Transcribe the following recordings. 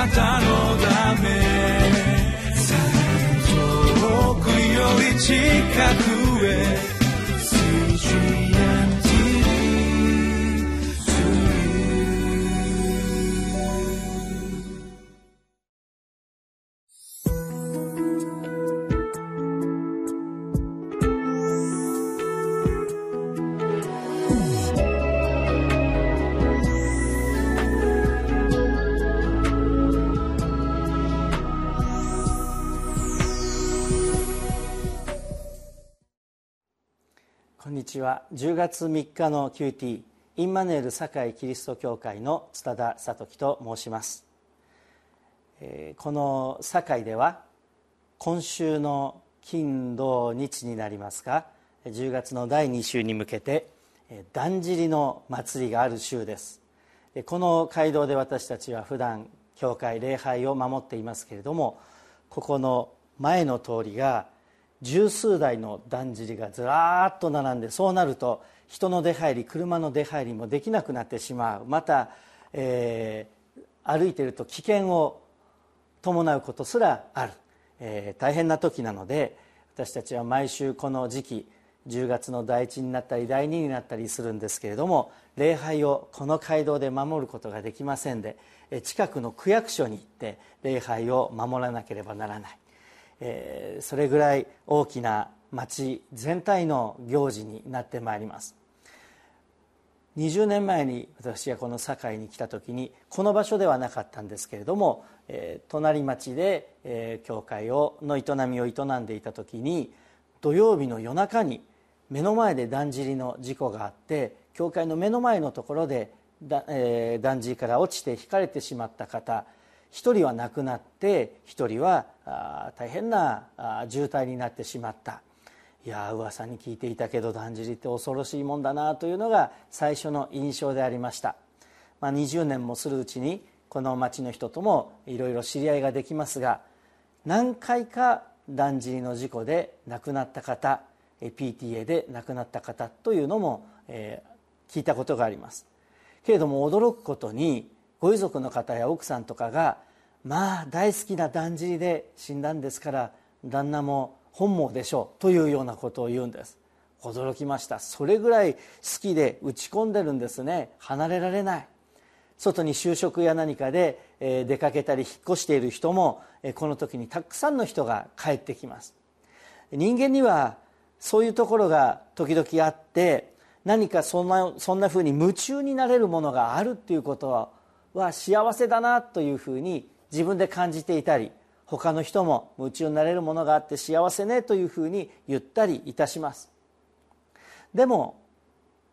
なたのため。遠くより近く。ちは10月3日の QT インマネール堺キリスト教会の津田聡樹と申します、え、この堺では今週の金土日になりますが10月の第2週に向けてだんじりの祭りがある週です。この街道で私たちは普段教会礼拝を守っていますけれどもここの前の通りが十数台のだんじりがずらーっと並んでそうなると人の出入り車の出入りもできなくなってしまう。また、えー、歩いていると危険を伴うことすらある、えー、大変な時なので私たちは毎週この時期10月の第1になったり第2になったりするんですけれども礼拝をこの街道で守ることができませんで近くの区役所に行って礼拝を守らなければならない。えー、それぐらい大きな町全体の行事になってまいります。20年前に私がこの堺に来た時にこの場所ではなかったんですけれども、えー、隣町で、えー、教会をの営みを営んでいた時に土曜日の夜中に目の前でだんじりの事故があって教会の目の前のところでだ,、えー、だんじりから落ちてひかれてしまった方一人は亡くなって一人は大変な渋滞になってしまった。いや噂に聞いていたけどだんじりって恐ろしいもんだなというのが最初の印象でありました、まあ、20年もするうちにこの町の人ともいろいろ知り合いができますが何回かだんじりの事故で亡くなった方 PTA で亡くなった方というのも、えー、聞いたことがあります。けれども驚くことにご遺族の方や奥さんとかがまあ大好きなだんじりで死んだんですから旦那も本望でしょうというようなことを言うんです。驚きました。それぐらい好きで打ち込んでるんですね。離れられない。外に就職や何かで出かけたり引っ越している人もこの時にたくさんの人が帰ってきます。人間にはそういうところが時々あって何かそんなそんなふうに夢中になれるものがあるっていうことは幸せだなというふうに自分で感じていたり他の人も夢中になれるものがあって幸せねというふうに言ったりいたします。でも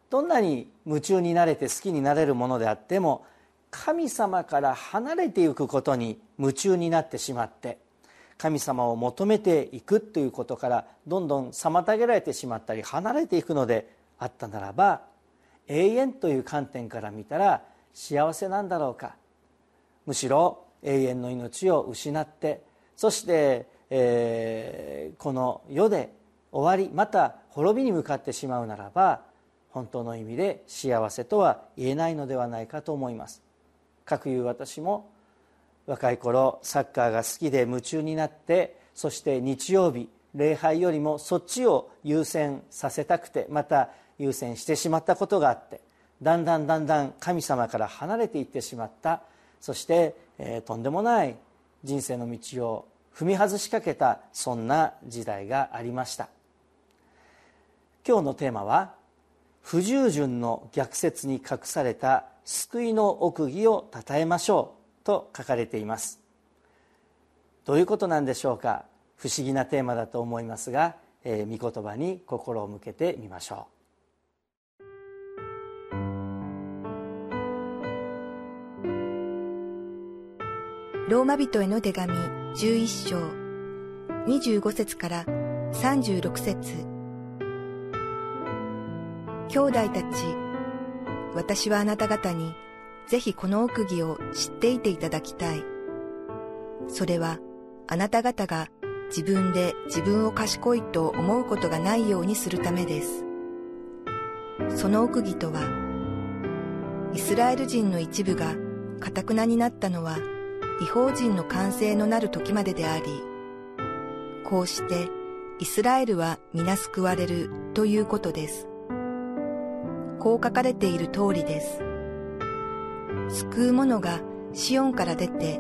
どんなに夢中になれて好きになれるものであっても神様から離れていくことに夢中になってしまって神様を求めていくということからどんどん妨げられてしまったり離れていくのであったならば永遠という観点から見たら幸せなんだろうか。むしろ永遠の命を失ってそして、えー、この世で終わりまた滅びに向かってしまうならば本当の意味で幸せとは言えないのではないかと思います。かくいう私も若い頃サッカーが好きで夢中になってそして日曜日礼拝よりもそっちを優先させたくてまた優先してしまったことがあってだんだんだんだん神様から離れていってしまった。そしてえー、とんでもない人生の道を踏み外しかけたそんな時代がありました。今日のテーマは「不従順の逆説に隠された救いの奥義をたたえましょう」と書かれています。どういうことなんでしょうか？不思議なテーマだと思いますが、えー、御言葉に心を向けてみましょう。ローマ人への手紙11章25節から36節兄弟たち、私はあなた方にぜひこの奥義を知っていていただきたい。それはあなた方が自分で自分を賢いと思うことがないようにするためです。その奥義とは、イスラエル人の一部が堅くなになったのは違法人の完成のなる時までであり、こうしてイスラエルは皆救われるということです。こう書かれている通りです。救う者がシオンから出て、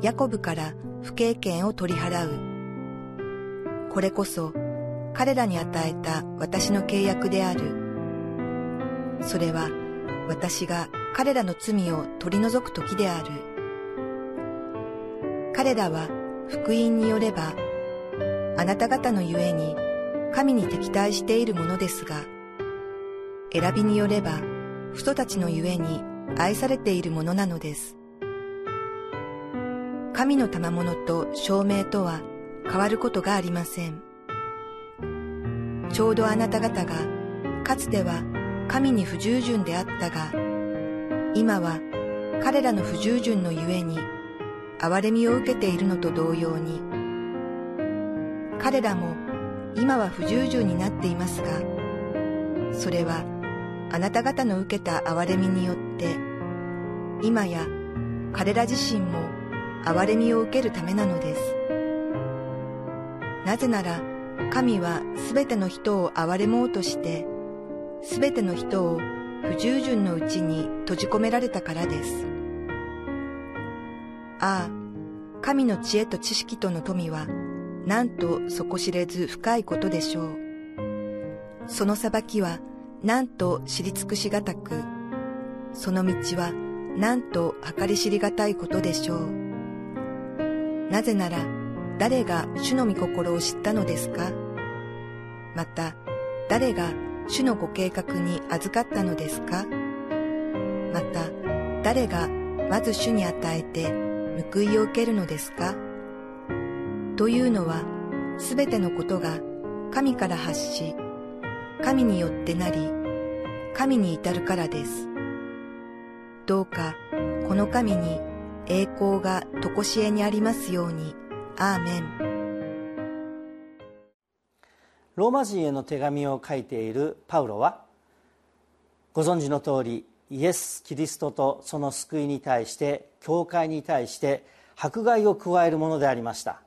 ヤコブから不経験を取り払う。これこそ彼らに与えた私の契約である。それは私が彼らの罪を取り除く時である。彼らは福音によれば、あなた方のゆえに神に敵対しているものですが、選びによれば、人たちのゆえに愛されているものなのです。神の賜物と証明とは変わることがありません。ちょうどあなた方が、かつては神に不従順であったが、今は彼らの不従順のゆえに、憐れみを受けているのと同様に、彼らも今は不従順になっていますが、それはあなた方の受けた憐れみによって、今や彼ら自身も憐れみを受けるためなのです。なぜなら、神はすべての人を憐れもうとして、すべての人を不従順のうちに閉じ込められたからです。ああ、神の知恵と知識との富は、なんと底知れず深いことでしょう。その裁きは、なんと知り尽くしがたく、その道は、なんと計り知りがたいことでしょう。なぜなら、誰が主の御心を知ったのですか？また、誰が主のご計画に預かったのですか？また、誰がまず主に与えて報いを受けるのですか？というのは、すべてのことが神から発し、神によってなり、神に至るからです。どうか、この神に栄光がとこしえにありますように。アーメン。ローマ人への手紙を書いているパウロはご存知の通りイエス・キリストとその救いに対して教会に対して迫害を加えるものでありました。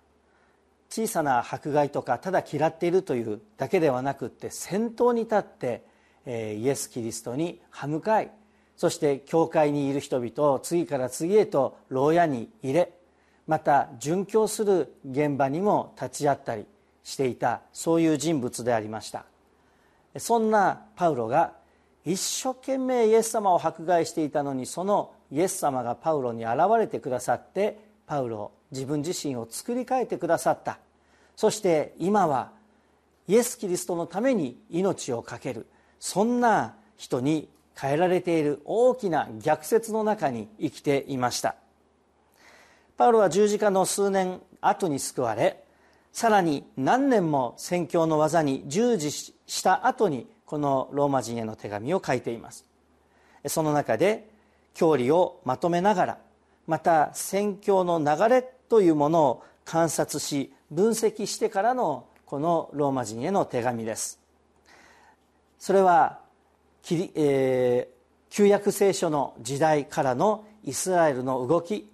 小さな迫害とかただ嫌っているというだけではなくって先頭に立って、イエス・キリストに歯向かい。そして教会にいる人々を次から次へと牢屋に入れまた殉教する現場にも立ち会ったりしていたそういう人物でありました。そんなパウロが一生懸命イエス様を迫害していたのにそのイエス様がパウロに現れてくださってパウロ自分自身を作り変えてくださった。そして今はイエス・キリストのために命を懸けるそんな人に変えられている大きな逆説の中に生きていました。パウロは十字架の数年後に救われさらに何年も宣教の技に従事した後にこのローマ人への手紙を書いています。その中で教理をまとめながらまた宣教の流れというものを観察し分析してからのこのローマ人への手紙です。それは、えー、旧約聖書の時代からのイスラエルの動き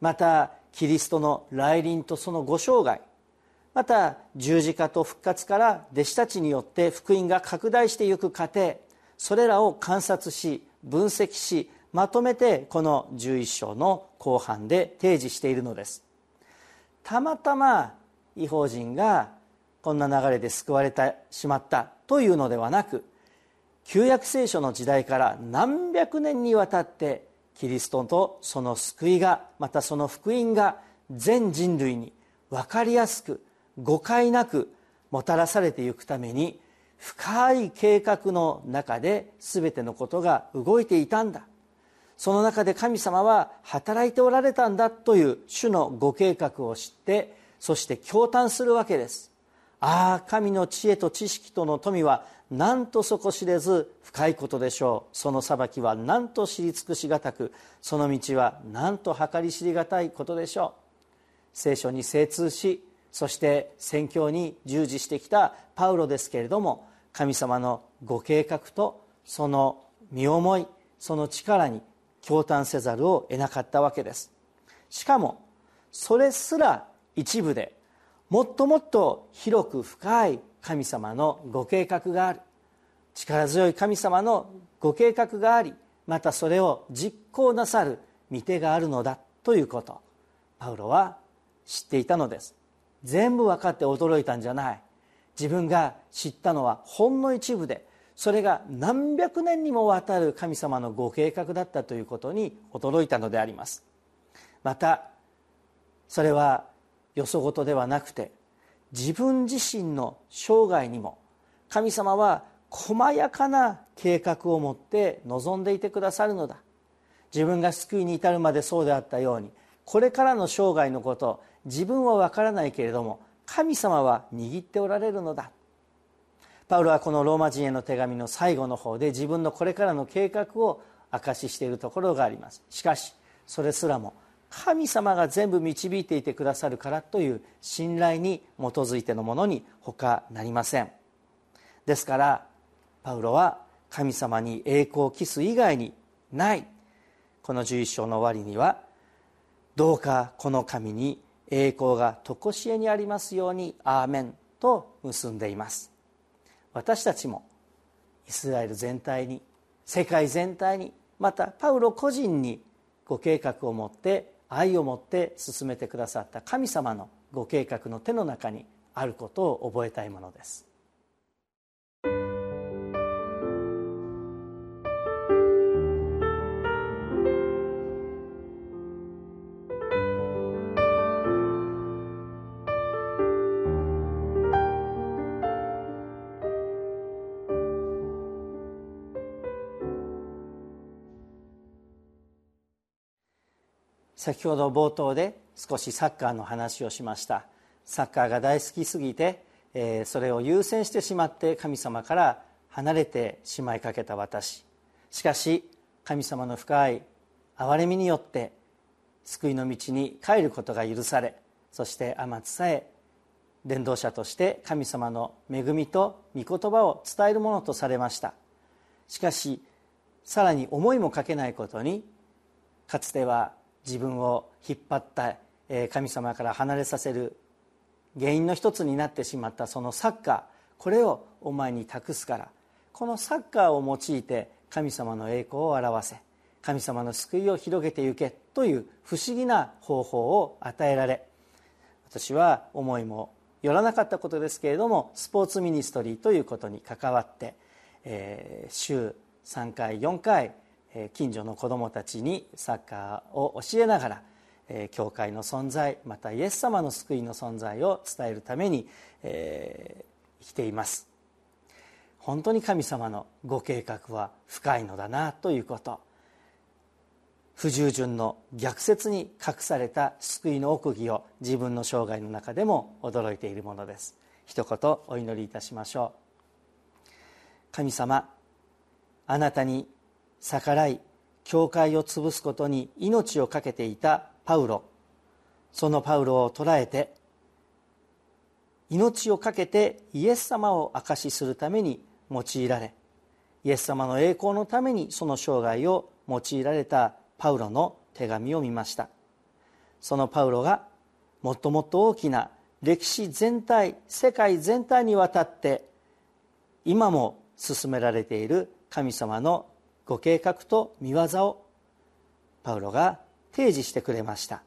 またキリストの来臨とそのご生涯また十字架と復活から弟子たちによって福音が拡大していく過程それらを観察し分析しまとめてこの11章の後半で提示しているのです。たまたま違法人がこんな流れで救われてしまったというのではなく旧約聖書の時代から何百年にわたってキリストとその救いがまたその福音が全人類に分かりやすく誤解なくもたらされていくために深い計画の中で全てのことが動いていたんだ。その中で神様は働いておられたんだという主のご計画を知ってそして驚嘆するわけです。ああ神の知恵と知識との富はなんと底知れず深いことでしょう。その裁きはなんと知り尽くしがたくその道はなんと計り知りがたいことでしょう。聖書に精通しそして宣教に従事してきたパウロですけれども神様のご計画とその身思いその力に驚嘆せざるを得なかったわけです。しかもそれすら一部でもっともっと広く深い神様のご計画がある。力強い神様のご計画がありまたそれを実行なさる御手があるのだということ。パウロは知っていたのです。全部分かって驚いたんじゃない。自分が知ったのはほんの一部でそれが何百年にもわたる神様のご計画だったということに驚いたのであります。またそれはよそごとではなくて自分自身の生涯にも神様は細やかな計画を持って望んでいてくださるのだ。自分が救いに至るまでそうであったようにこれからの生涯のこと自分は分からないけれども神様は握っておられるのだ。パウロはこのローマ人への手紙の最後の方で自分のこれからの計画を証ししているところがあります。しかしそれすらも神様が全部導いていてくださるからという信頼に基づいてのものに他なりません。ですからパウロは神様に栄光を期す以外にない。この11章の終わりにはどうかこの神に栄光が常しえにありますようにアーメンと結んでいます。私たちもイスラエル全体に世界全体にまたパウロ個人にご計画を持って愛を持って進めてくださった神様のご計画の手の中にあることを覚えたいものです。先ほど冒頭で少しサッカーの話をしました。サッカーが大好きすぎて、えー、それを優先してしまって神様から離れてしまいかけた私。しかし神様の深い憐れみによって救いの道に帰ることが許されそして天津さえ伝道者として神様の恵みと御言葉を伝えるものとされました。しかしさらに思いもかけないことにかつては自分を引っ張った神様から離れさせる原因の一つになってしまったそのサッカー。これをお前に託すから。このサッカーを用いて神様の栄光を表せ。神様の救いを広げてゆけ。という不思議な方法を与えられ。私は思いもよらなかったことですけれどもスポーツミニストリーということに関わって、えー、週3回4回近所の子どもたちにサッカーを教えながら教会の存在またイエス様の救いの存在を伝えるために、え、生きています。本当に神様のご計画は深いのだなということ。不従順の逆説に隠された救いの奥義を自分の生涯の中でも驚いているものです。一言お祈りいたしましょう。神様あなたに逆らい教会を潰すことに命を懸けていたパウロ。そのパウロを捕らえて命を懸けてイエス様を証しするために用いられイエス様の栄光のためにその生涯を用いられたパウロの手紙を見ました。そのパウロがもっともっと大きな歴史全体世界全体にわたって今も進められている神様のご計画と見業をパウロが提示してくれました。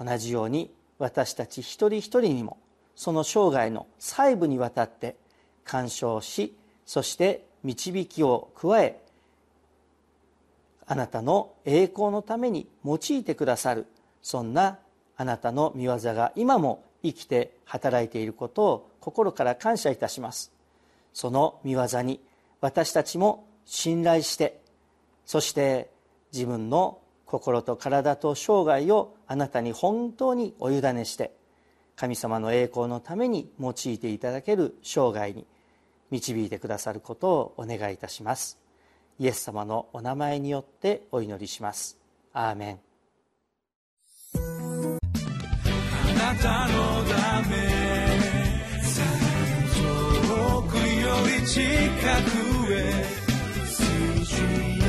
同じように私たち一人一人にもその生涯の細部にわたって干渉しそして導きを加えあなたの栄光のために用いてくださるそんなあなたの見業が今も生きて働いていることを心から感謝いたします。その見業に私たちも信頼してそして自分の心と体と生涯をあなたに本当にお委ねして神様の栄光のために用いていただける生涯に導いてくださることをお願いいたします。イエス様のお名前によってお祈りします。アーメン。あなたのため遠くより近く去。